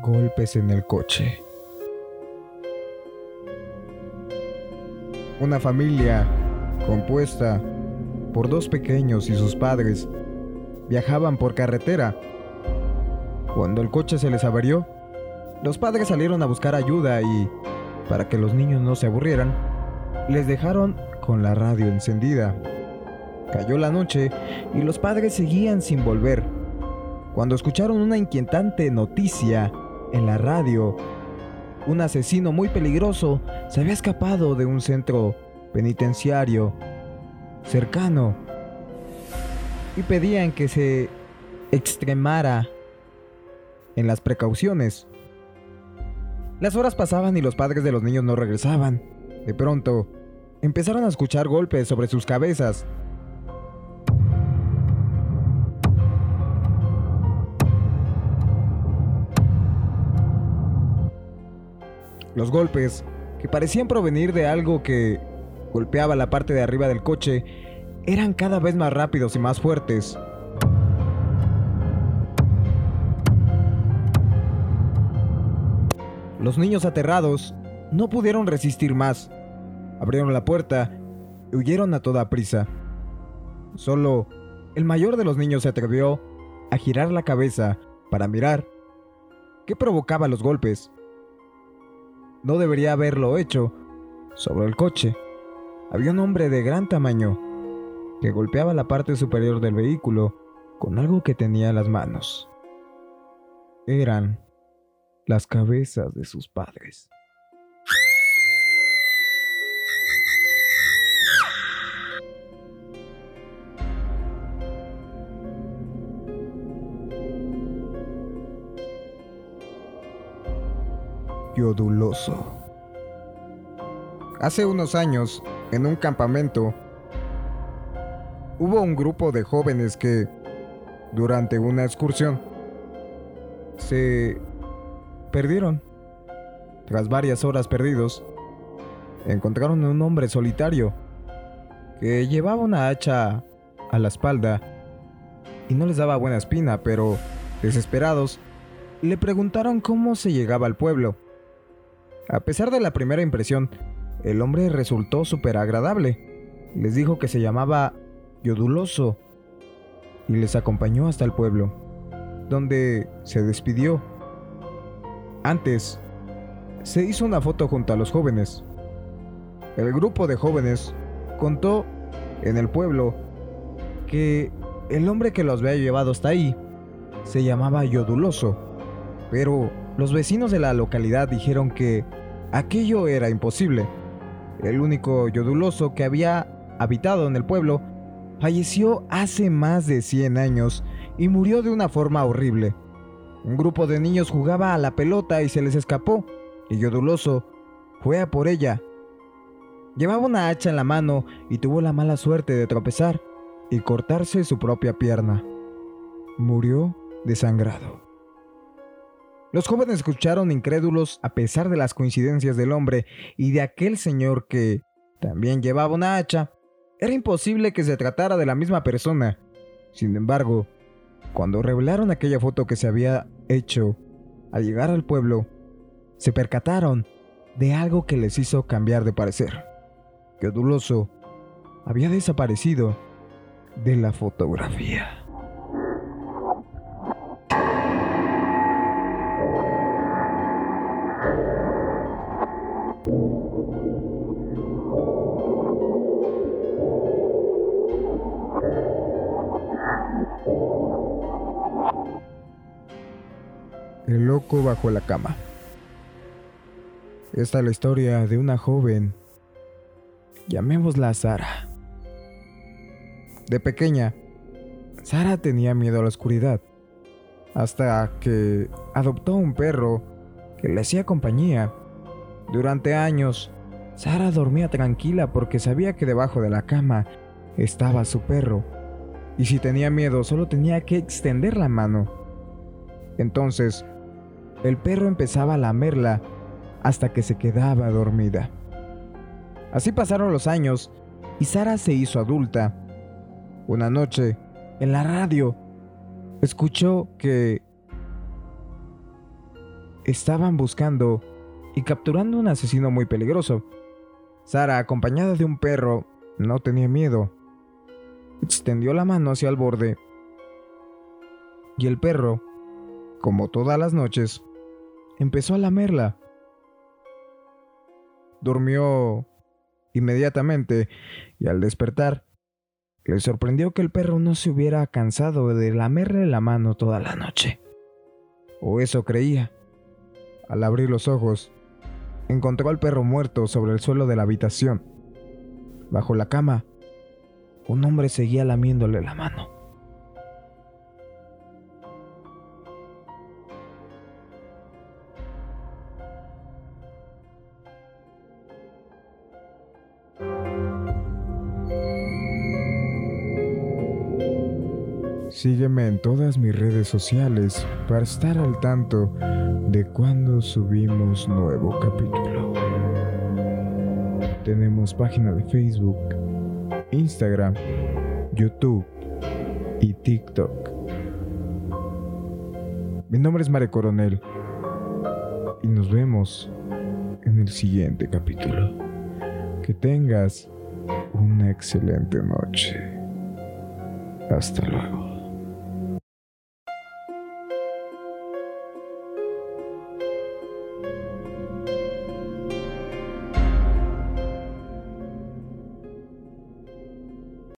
Golpes en el coche. Una familia compuesta por dos pequeños y sus padres viajaban por carretera. Cuando el coche se les averió, los padres salieron a buscar ayuda y, para que los niños no se aburrieran, les dejaron con la radio encendida. Cayó la noche y los padres seguían sin volver. Cuando escucharon una inquietante noticia en la radio, un asesino muy peligroso se había escapado de un centro penitenciario cercano y pedían que se extremara en las precauciones. Las horas pasaban y los padres de los niños no regresaban. De pronto, empezaron a escuchar golpes sobre sus cabezas. Los golpes, que parecían provenir de algo que golpeaba la parte de arriba del coche, eran cada vez más rápidos y más fuertes. Los niños aterrados no pudieron resistir más. Abrieron la puerta y huyeron a toda prisa. Solo el mayor de los niños se atrevió a girar la cabeza para mirar qué provocaba los golpes. No debería haberlo hecho. Sobre el coche había un hombre de gran tamaño que golpeaba la parte superior del vehículo con algo que tenía en las manos. Eran las cabezas de sus padres. Yoduloso. Hace unos años, en un campamento, hubo un grupo de jóvenes que, durante una excursión, se perdieron. Tras varias horas perdidos, encontraron a un hombre solitario que llevaba una hacha a la espalda y no les daba buena espina, pero desesperados, le preguntaron cómo se llegaba al pueblo. A pesar de la primera impresión, el hombre resultó súper agradable. Les dijo que se llamaba Yoduloso y les acompañó hasta el pueblo, donde se despidió. Antes, se hizo una foto junto a los jóvenes. El grupo de jóvenes contó en el pueblo que el hombre que los había llevado hasta ahí se llamaba Yoduloso, pero los vecinos de la localidad dijeron que aquello era imposible. El único Yoduloso que había habitado en el pueblo falleció hace más de 100 años y murió de una forma horrible. Un grupo de niños jugaba a la pelota y se les escapó, y Yoduloso fue a por ella. Llevaba una hacha en la mano y tuvo la mala suerte de tropezar y cortarse su propia pierna. Murió desangrado. Los jóvenes escucharon incrédulos a pesar de las coincidencias del hombre y de aquel señor que también llevaba una hacha. Era imposible que se tratara de la misma persona. Sin embargo, cuando revelaron aquella foto que se había hecho al llegar al pueblo, se percataron de algo que les hizo cambiar de parecer. Que Oduloso había desaparecido de la fotografía. El loco bajo la cama. Esta es la historia de una joven, llamémosla Sara. De pequeña, Sara tenía miedo a la oscuridad, hasta que adoptó un perro que le hacía compañía. Durante años, Sara dormía tranquila porque sabía que debajo de la cama estaba su perro, y si tenía miedo solo tenía que extender la mano. Entonces, el perro empezaba a lamerla hasta que se quedaba dormida. Así pasaron los años y Sara se hizo adulta. Una noche, en la radio, escuchó que estaban buscando y capturando un asesino muy peligroso. Sara, acompañada de un perro, no tenía miedo. Extendió la mano hacia el borde y el perro, como todas las noches, empezó a lamerla. Durmió inmediatamente y al despertar, le sorprendió que el perro no se hubiera cansado de lamerle la mano toda la noche. O eso creía. Al abrir los ojos, encontró al perro muerto sobre el suelo de la habitación. Bajo la cama, un hombre seguía lamiéndole la mano. Sígueme en todas mis redes sociales para estar al tanto de cuando subimos nuevo capítulo. Tenemos página de Facebook, Instagram, YouTube y TikTok. Mi nombre es Mare Coronel y nos vemos en el siguiente capítulo. Que tengas una excelente noche. Hasta luego.